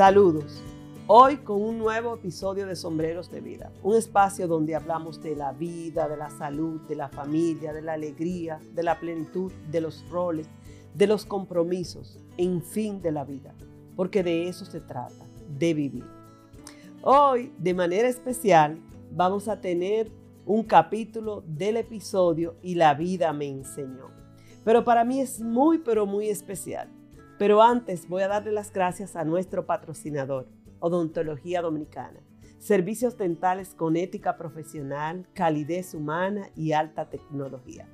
Saludos. Hoy con un nuevo episodio de Sombreros de Vida, un espacio donde hablamos de la vida, de la salud, de la familia, de la alegría, de la plenitud, de los roles, de los compromisos, en fin, de la vida, porque de eso se trata, de vivir. Hoy, de manera especial, vamos a tener un capítulo del episodio y la vida me enseñó. Pero para mí es muy, pero muy especial. Pero antes voy a darle las gracias a nuestro patrocinador, Odontología Dominicana. Servicios dentales con ética profesional, calidez humana y alta tecnología.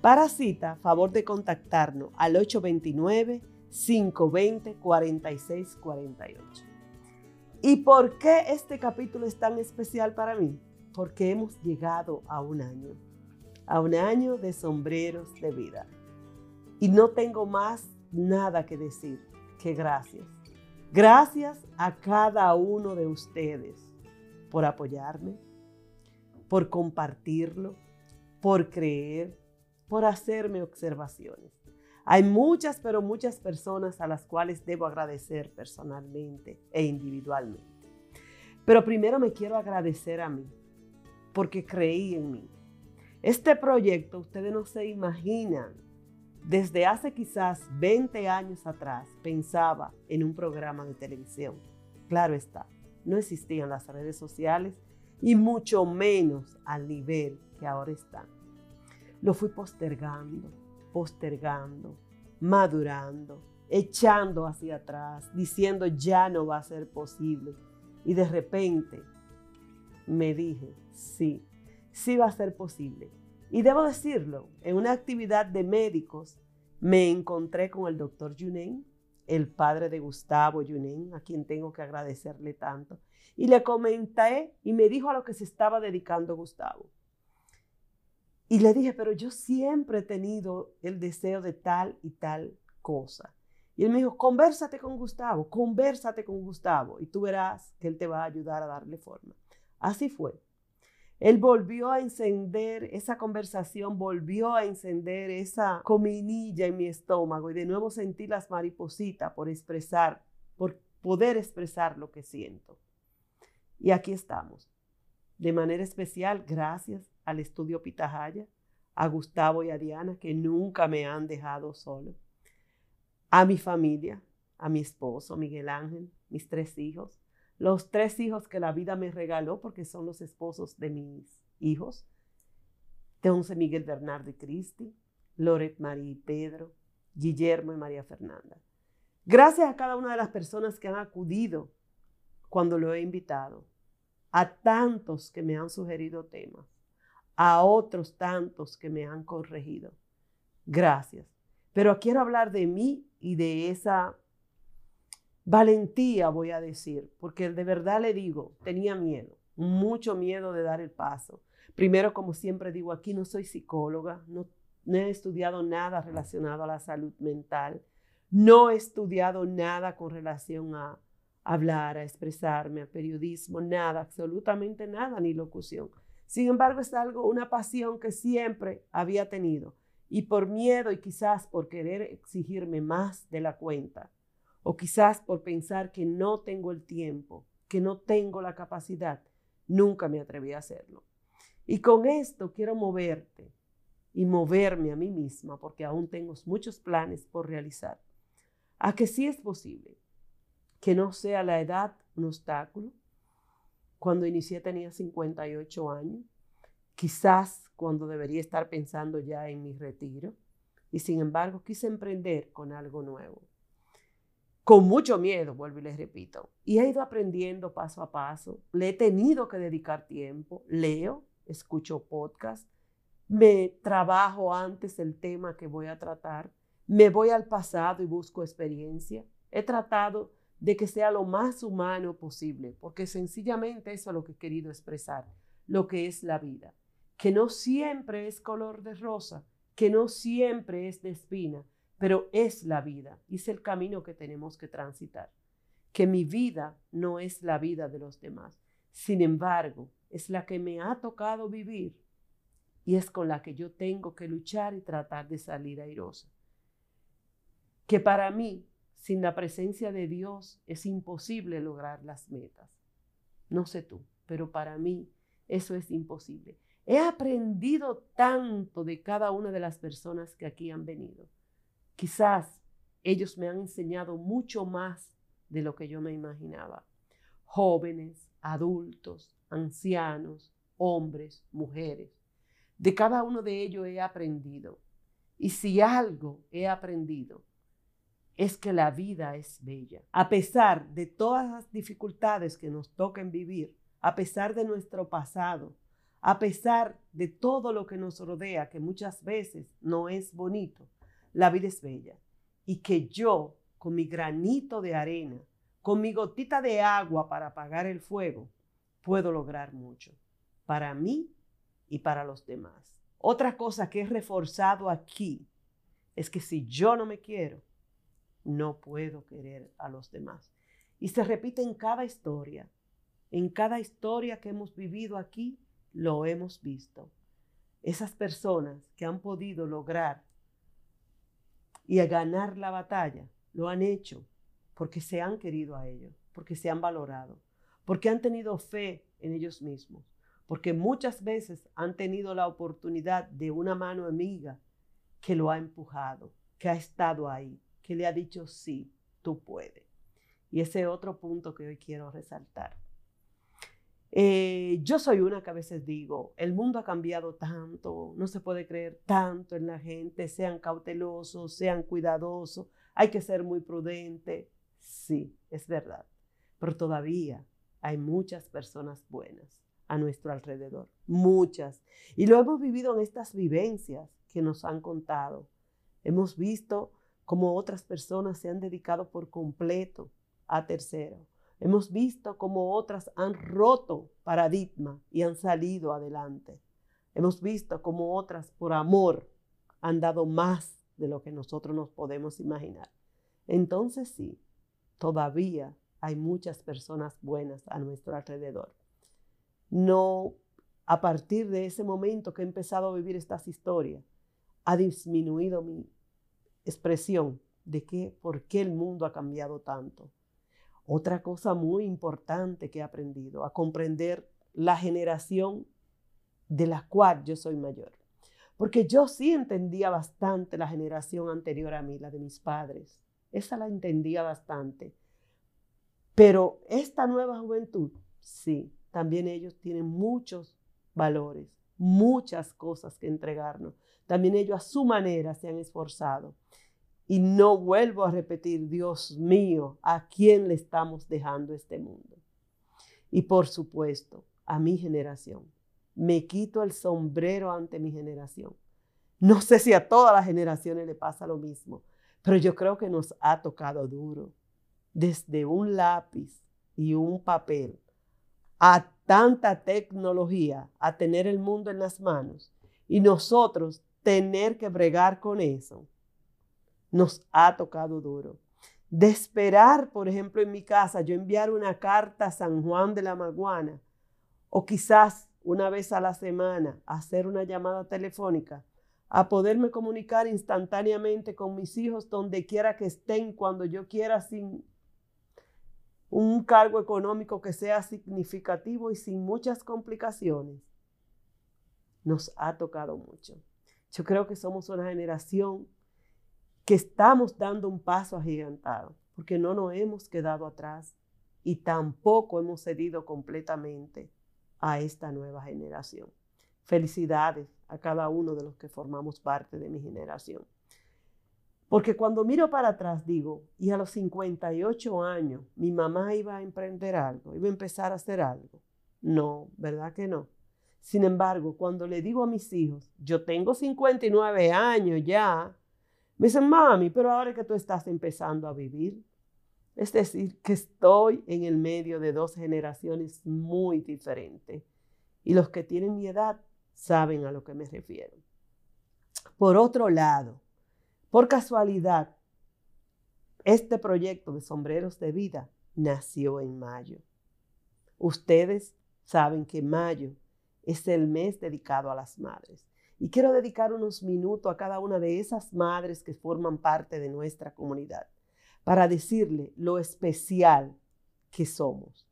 Para cita, favor de contactarnos al 829-520-4648. ¿Y por qué este capítulo es tan especial para mí? Porque hemos llegado a un año, a un año de sombreros de vida. Y no tengo más nada que decir que gracias. Gracias a cada uno de ustedes por apoyarme, por compartirlo, por creer, por hacerme observaciones. Hay muchas, pero muchas personas a las cuales debo agradecer personalmente e individualmente. Pero primero me quiero agradecer a mí, porque creí en mí. Este proyecto, ustedes no se imaginan, desde hace quizás 20 años atrás pensaba en un programa de televisión. Claro está, no existían las redes sociales y mucho menos al nivel que ahora están. Lo fui postergando, postergando, madurando, echando hacia atrás, diciendo ya no va a ser posible. Y de repente me dije, sí, sí va a ser posible. Y debo decirlo, en una actividad de médicos me encontré con el doctor Yunen, el padre de Gustavo Yunen, a quien tengo que agradecerle tanto. Y le comenté y me dijo a lo que se estaba dedicando Gustavo. Y le dije, pero yo siempre he tenido el deseo de tal y tal cosa. Y él me dijo, conversate con Gustavo, conversate con Gustavo y tú verás que él te va a ayudar a darle forma. Así fue. Él volvió a encender esa conversación, volvió a encender esa cominilla en mi estómago y de nuevo sentí las maripositas por expresar, por poder expresar lo que siento. Y aquí estamos. De manera especial, gracias al estudio Pitahaya, a Gustavo y a Diana, que nunca me han dejado solo, a mi familia, a mi esposo Miguel Ángel, mis tres hijos, los tres hijos que la vida me regaló, porque son los esposos de mis hijos, Once Miguel Bernardo y Cristi, Loret María y Pedro, Guillermo y María Fernanda. Gracias a cada una de las personas que han acudido cuando lo he invitado, a tantos que me han sugerido temas, a otros tantos que me han corregido. Gracias. Pero quiero hablar de mí y de esa valentía, voy a decir, porque de verdad le digo, tenía miedo, mucho miedo de dar el paso. Primero, como siempre digo, aquí no soy psicóloga, no, he estudiado nada relacionado a la salud mental, no he estudiado nada con relación a hablar, a expresarme, a periodismo, nada, absolutamente nada, ni locución. Sin embargo, es algo, una pasión que siempre había tenido. Y por miedo y quizás por querer exigirme más de la cuenta, o quizás por pensar que no tengo el tiempo, que no tengo la capacidad, nunca me atreví a hacerlo. Y con esto quiero moverte y moverme a mí misma, porque aún tengo muchos planes por realizar, a que sí es posible, que no sea la edad un obstáculo, cuando inicié tenía 58 años, quizás cuando debería estar pensando ya en mi retiro, y sin embargo quise emprender con algo nuevo. Con mucho miedo, vuelvo y les repito. Y he ido aprendiendo paso a paso. Le he tenido que dedicar tiempo. Leo, escucho podcast, me trabajo antes el tema que voy a tratar, me voy al pasado y busco experiencia. He tratado de que sea lo más humano posible, porque sencillamente eso es lo que he querido expresar, lo que es la vida, que no siempre es color de rosa, que no siempre es de espina, pero es la vida es el camino que tenemos que transitar, que mi vida no es la vida de los demás, sin embargo, es la que me ha tocado vivir y es con la que yo tengo que luchar y tratar de salir airosa. Que para mí sin la presencia de Dios es imposible lograr las metas. No sé tú, pero para mí eso es imposible. He aprendido tanto de cada una de las personas que aquí han venido. Quizás ellos me han enseñado mucho más de lo que yo me imaginaba. Jóvenes, adultos, ancianos, hombres, mujeres. De cada uno de ellos he aprendido. Y si algo he aprendido, es que la vida es bella. A pesar de todas las dificultades que nos toquen vivir, a pesar de nuestro pasado, a pesar de todo lo que nos rodea, que muchas veces no es bonito, la vida es bella. Y que yo, con mi granito de arena, con mi gotita de agua para apagar el fuego, puedo lograr mucho para mí y para los demás. Otra cosa que he reforzado aquí es que si yo no me quiero, no puedo querer a los demás. Y se repite en cada historia. En cada historia que hemos vivido aquí, lo hemos visto. Esas personas que han podido lograr y ganar la batalla, lo han hecho porque se han querido a ellos, porque se han valorado, porque han tenido fe en ellos mismos, porque muchas veces han tenido la oportunidad de una mano amiga que lo ha empujado, que ha estado ahí, que le ha dicho, sí, tú puedes. Y ese otro punto que hoy quiero resaltar. Eh, yo soy una que a veces digo, el mundo ha cambiado tanto, no se puede creer tanto en la gente, sean cautelosos, sean cuidadosos, hay que ser muy prudente. Sí, es verdad, pero todavía hay muchas personas buenas a nuestro alrededor, muchas. Y lo hemos vivido en estas vivencias que nos han contado. Hemos visto cómo otras personas se han dedicado por completo a tercero. Hemos visto cómo otras han roto paradigma y han salido adelante. Hemos visto cómo otras por amor han dado más de lo que nosotros nos podemos imaginar. Entonces sí, todavía hay muchas personas buenas a nuestro alrededor no, a partir de ese momento que he empezado a vivir estas historias, ha disminuido mi expresión de que, por qué el mundo ha cambiado tanto. Otra cosa muy importante que he aprendido, a comprender la generación de la cual yo soy mayor. Porque yo sí entendía bastante la generación anterior a mí, la de mis padres. Esa la entendía bastante. Pero esta nueva juventud, sí, también ellos tienen muchos valores, muchas cosas que entregarnos. También ellos a su manera se han esforzado. Y no vuelvo a repetir, Dios mío, ¿a quién le estamos dejando este mundo? Y por supuesto, a mi generación. Me quito el sombrero ante mi generación. No sé si a todas las generaciones le pasa lo mismo, pero yo creo que nos ha tocado duro. Desde un lápiz y un papel a tanta tecnología, a tener el mundo en las manos y nosotros tener que bregar con eso, nos ha tocado duro. De esperar, por ejemplo, en mi casa, yo enviar una carta a San Juan de la Maguana o quizás una vez a la semana hacer una llamada telefónica, a poderme comunicar instantáneamente con mis hijos donde quiera que estén, cuando yo quiera, sin un cargo económico que sea significativo y sin muchas complicaciones, nos ha tocado mucho. Yo creo que somos una generación que estamos dando un paso agigantado, porque no nos hemos quedado atrás y tampoco hemos cedido completamente a esta nueva generación. Felicidades a cada uno de los que formamos parte de mi generación. Porque cuando miro para atrás digo, y a los 58 años mi mamá iba a emprender algo, iba a empezar a hacer algo. No, ¿verdad que no? Sin embargo, cuando le digo a mis hijos, yo tengo 59 años ya, me dicen, mami, pero ahora que tú estás empezando a vivir. Es decir, que estoy en el medio de dos generaciones muy diferentes. Y los que tienen mi edad saben a lo que me refiero. Por otro lado, por casualidad, este proyecto de sombreros de vida nació en mayo. Ustedes saben que mayo es el mes dedicado a las madres. Y quiero dedicar unos minutos a cada una de esas madres que forman parte de nuestra comunidad, para decirle lo especial que somos,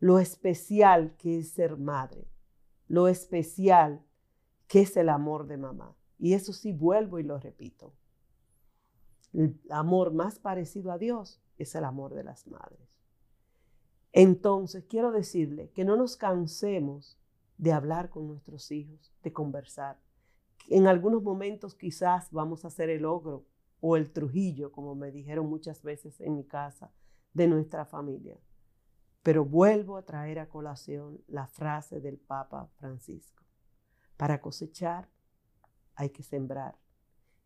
lo especial que es ser madre, lo especial que es el amor de mamá. Y eso sí vuelvo y lo repito. El amor más parecido a Dios es el amor de las madres. Entonces, quiero decirle que no nos cansemos de hablar con nuestros hijos, de conversar. En algunos momentos quizás vamos a hacer el ogro o el trujillo, como me dijeron muchas veces en mi casa, de nuestra familia. Pero vuelvo a traer a colación la frase del Papa Francisco. Para cosechar hay que sembrar.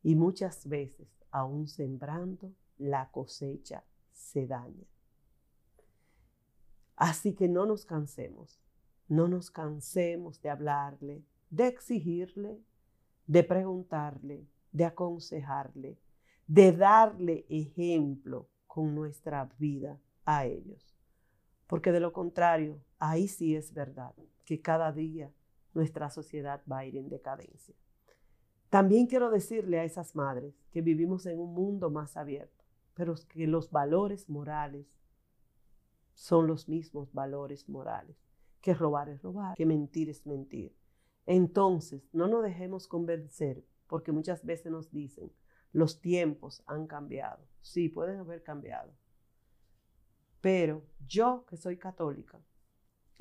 Y muchas veces, aún sembrando, la cosecha se daña. Así que no nos cansemos, no nos cansemos de hablarle, de exigirle, de preguntarle, de aconsejarle, de darle ejemplo con nuestra vida a ellos. Porque de lo contrario, ahí sí es verdad que cada día nuestra sociedad va a ir en decadencia. También quiero decirle a esas madres que vivimos en un mundo más abierto, pero que los valores morales son los mismos valores morales, que robar es robar, que mentir es mentir. Entonces, no nos dejemos convencer, porque muchas veces nos dicen, los tiempos han cambiado. Sí, pueden haber cambiado. Pero yo que soy católica,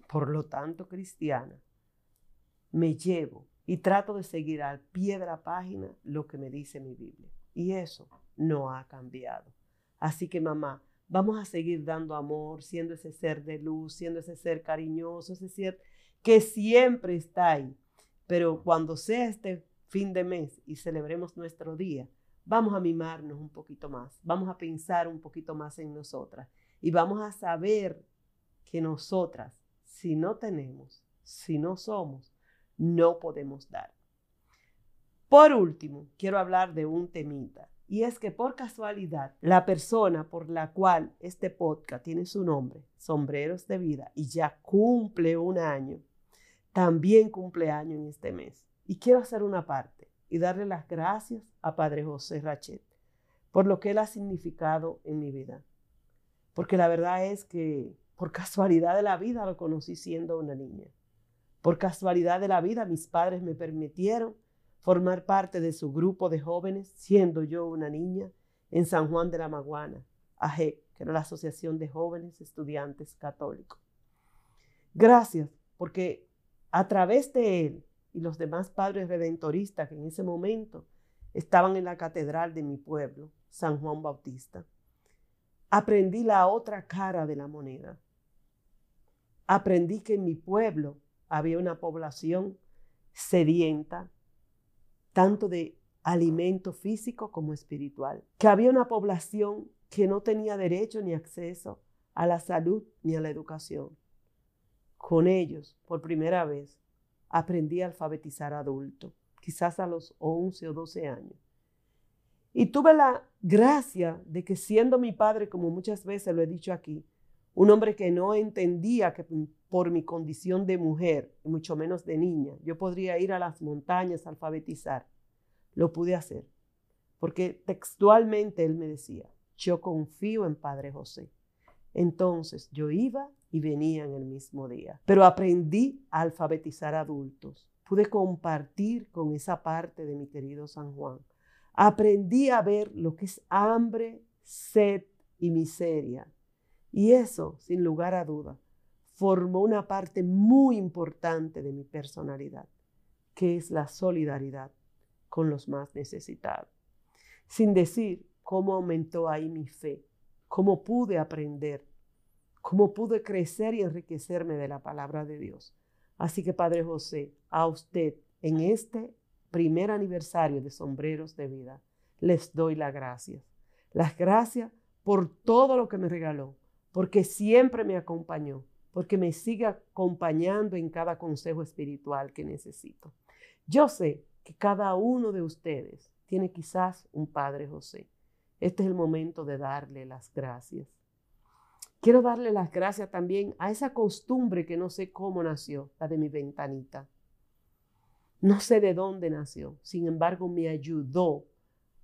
por lo tanto cristiana, me llevo y trato de seguir al pie de la página lo que me dice mi Biblia. Y eso no ha cambiado. Así que mamá, vamos a seguir dando amor, siendo ese ser de luz, siendo ese ser cariñoso, ese ser que siempre está ahí. Pero cuando sea este fin de mes y celebremos nuestro día, vamos a mimarnos un poquito más, vamos a pensar un poquito más en nosotras y vamos a saber que nosotras, si no tenemos, si no somos, no podemos dar. Por último, quiero hablar de un temita. Y es que por casualidad, la persona por la cual este podcast tiene su nombre, Sombreros de Vida, y ya cumple un año, también cumple año en este mes. Y quiero hacer una parte y darle las gracias a Padre José Rachet por lo que él ha significado en mi vida. Porque la verdad es que por casualidad de la vida lo conocí siendo una niña. Por casualidad de la vida mis padres me permitieron formar parte de su grupo de jóvenes, siendo yo una niña, en San Juan de la Maguana, AJEC, que era la Asociación de Jóvenes Estudiantes Católicos. Gracias, porque a través de él y los demás padres redentoristas que en ese momento estaban en la catedral de mi pueblo, San Juan Bautista, aprendí la otra cara de la moneda. Aprendí que en mi pueblo había una población sedienta, tanto de alimento físico como espiritual, que había una población que no tenía derecho ni acceso a la salud ni a la educación. Con ellos, por primera vez, aprendí a alfabetizar adultos, quizás a los 11 o 12 años. Y tuve la gracia de que siendo mi padre, como muchas veces lo he dicho aquí, un hombre que no entendía que por mi condición de mujer, mucho menos de niña, yo podría ir a las montañas a alfabetizar. Lo pude hacer, porque textualmente él me decía, yo confío en Padre José. Entonces yo iba y venía en el mismo día, pero aprendí a alfabetizar adultos. Pude compartir con esa parte de mi querido San Juan. Aprendí a ver lo que es hambre, sed y miseria y eso, sin lugar a duda, formó una parte muy importante de mi personalidad, que es la solidaridad con los más necesitados. Sin decir cómo aumentó ahí mi fe, cómo pude aprender, cómo pude crecer y enriquecerme de la palabra de Dios. Así que Padre José, a usted en este primer aniversario de Sombreros de Vida, les doy las gracias. Las gracias por todo lo que me regaló, porque siempre me acompañó, porque me sigue acompañando en cada consejo espiritual que necesito. Yo sé que cada uno de ustedes tiene quizás un Padre José. Este es el momento de darle las gracias. Quiero darle las gracias también a esa costumbre que no sé cómo nació, la de mi ventanita. No sé de dónde nació, sin embargo me ayudó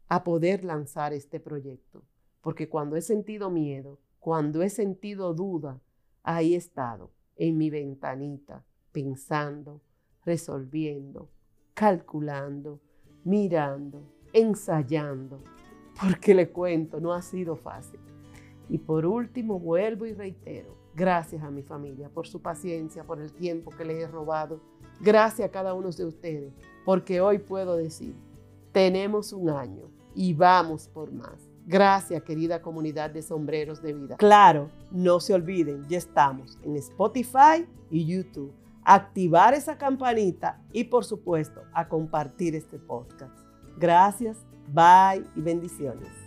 a poder lanzar este proyecto porque cuando he sentido miedo, cuando he sentido duda, ahí he estado, en mi ventanita, pensando, resolviendo, calculando, mirando, ensayando, porque le cuento, no ha sido fácil. Y por último, vuelvo y reitero, gracias a mi familia por su paciencia, por el tiempo que les he robado. Gracias a cada uno de ustedes, porque hoy puedo decir, tenemos un año y vamos por más. Gracias, querida comunidad de sombreros de vida. Claro, no se olviden, ya estamos en Spotify y YouTube. Activar esa campanita y por supuesto a compartir este podcast. Gracias, bye y bendiciones.